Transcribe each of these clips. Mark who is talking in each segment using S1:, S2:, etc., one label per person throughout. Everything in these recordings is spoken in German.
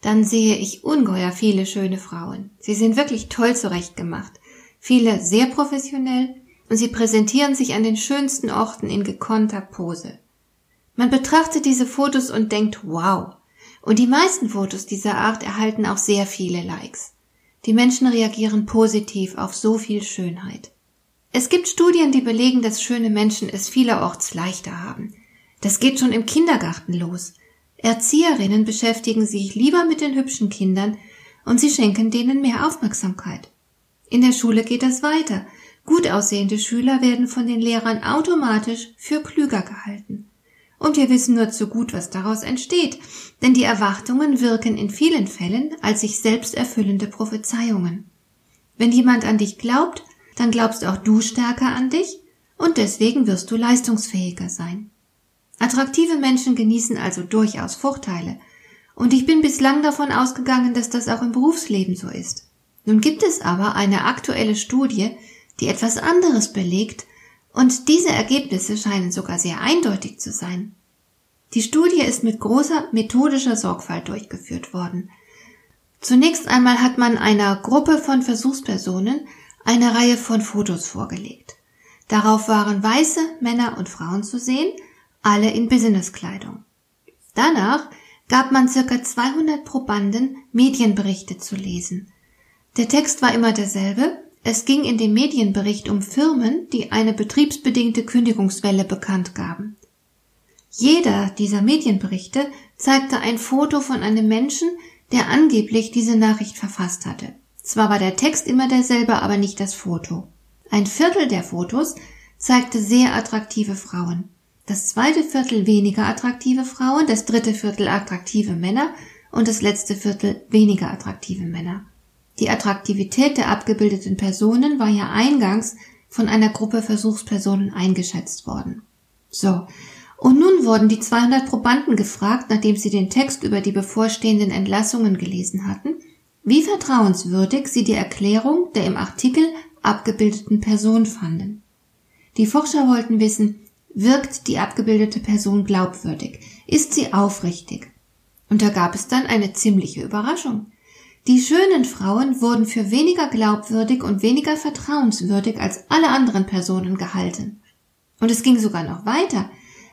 S1: dann sehe ich ungeheuer viele schöne Frauen. Sie sind wirklich toll zurechtgemacht. Viele sehr professionell und sie präsentieren sich an den schönsten Orten in gekonnter Pose. Man betrachtet diese Fotos und denkt, wow. Und die meisten Fotos dieser Art erhalten auch sehr viele Likes. Die Menschen reagieren positiv auf so viel Schönheit. Es gibt Studien, die belegen, dass schöne Menschen es vielerorts leichter haben. Das geht schon im Kindergarten los. Erzieherinnen beschäftigen sich lieber mit den hübschen Kindern und sie schenken denen mehr Aufmerksamkeit. In der Schule geht das weiter. Gut aussehende Schüler werden von den Lehrern automatisch für klüger gehalten. Und wir wissen nur zu gut, was daraus entsteht, denn die Erwartungen wirken in vielen Fällen als sich selbst erfüllende Prophezeiungen. Wenn jemand an dich glaubt, dann glaubst auch du stärker an dich und deswegen wirst du leistungsfähiger sein. Attraktive Menschen genießen also durchaus Vorteile. Und ich bin bislang davon ausgegangen, dass das auch im Berufsleben so ist. Nun gibt es aber eine aktuelle Studie, die etwas anderes belegt, und diese Ergebnisse scheinen sogar sehr eindeutig zu sein. Die Studie ist mit großer methodischer Sorgfalt durchgeführt worden. Zunächst einmal hat man einer Gruppe von Versuchspersonen eine Reihe von Fotos vorgelegt. Darauf waren weiße Männer und Frauen zu sehen, alle in Businesskleidung. Danach gab man circa 200 Probanden Medienberichte zu lesen. Der Text war immer derselbe. Es ging in dem Medienbericht um Firmen, die eine betriebsbedingte Kündigungswelle bekannt gaben. Jeder dieser Medienberichte zeigte ein Foto von einem Menschen, der angeblich diese Nachricht verfasst hatte. Zwar war der Text immer derselbe, aber nicht das Foto. Ein Viertel der Fotos zeigte sehr attraktive Frauen das zweite Viertel weniger attraktive Frauen, das dritte Viertel attraktive Männer und das letzte Viertel weniger attraktive Männer. Die Attraktivität der abgebildeten Personen war ja eingangs von einer Gruppe Versuchspersonen eingeschätzt worden. So. Und nun wurden die 200 Probanden gefragt, nachdem sie den Text über die bevorstehenden Entlassungen gelesen hatten, wie vertrauenswürdig sie die Erklärung der im Artikel abgebildeten Person fanden. Die Forscher wollten wissen, Wirkt die abgebildete Person glaubwürdig? Ist sie aufrichtig? Und da gab es dann eine ziemliche Überraschung. Die schönen Frauen wurden für weniger glaubwürdig und weniger vertrauenswürdig als alle anderen Personen gehalten. Und es ging sogar noch weiter.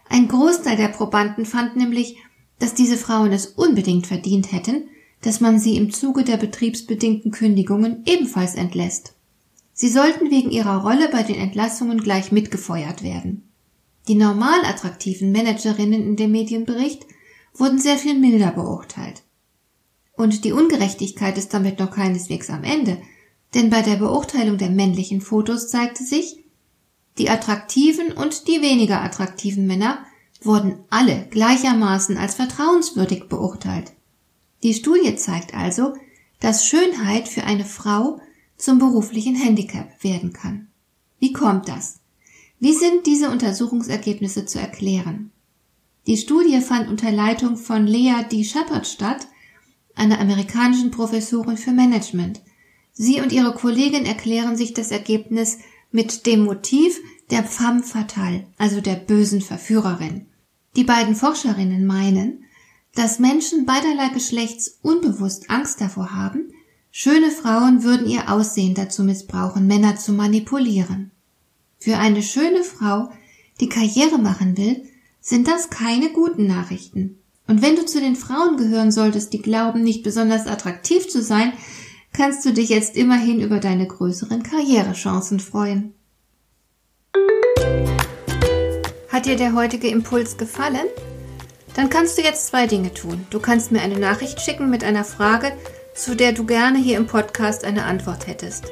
S1: Ein Großteil der Probanden fand nämlich, dass diese Frauen es unbedingt verdient hätten, dass man sie im Zuge der betriebsbedingten Kündigungen ebenfalls entlässt. Sie sollten wegen ihrer Rolle bei den Entlassungen gleich mitgefeuert werden. Die normal attraktiven Managerinnen in dem Medienbericht wurden sehr viel milder beurteilt. Und die Ungerechtigkeit ist damit noch keineswegs am Ende, denn bei der Beurteilung der männlichen Fotos zeigte sich, die attraktiven und die weniger attraktiven Männer wurden alle gleichermaßen als vertrauenswürdig beurteilt. Die Studie zeigt also, dass Schönheit für eine Frau zum beruflichen Handicap werden kann. Wie kommt das? Wie sind diese Untersuchungsergebnisse zu erklären? Die Studie fand unter Leitung von Lea D. Shepard statt, einer amerikanischen Professorin für Management. Sie und ihre Kollegin erklären sich das Ergebnis mit dem Motiv der femme fatale, also der bösen Verführerin. Die beiden Forscherinnen meinen, dass Menschen beiderlei Geschlechts unbewusst Angst davor haben, schöne Frauen würden ihr Aussehen dazu missbrauchen, Männer zu manipulieren. Für eine schöne Frau, die Karriere machen will, sind das keine guten Nachrichten. Und wenn du zu den Frauen gehören solltest, die glauben, nicht besonders attraktiv zu sein, kannst du dich jetzt immerhin über deine größeren Karrierechancen freuen. Hat dir der heutige Impuls gefallen? Dann kannst du jetzt zwei Dinge tun. Du kannst mir eine Nachricht schicken mit einer Frage, zu der du gerne hier im Podcast eine Antwort hättest.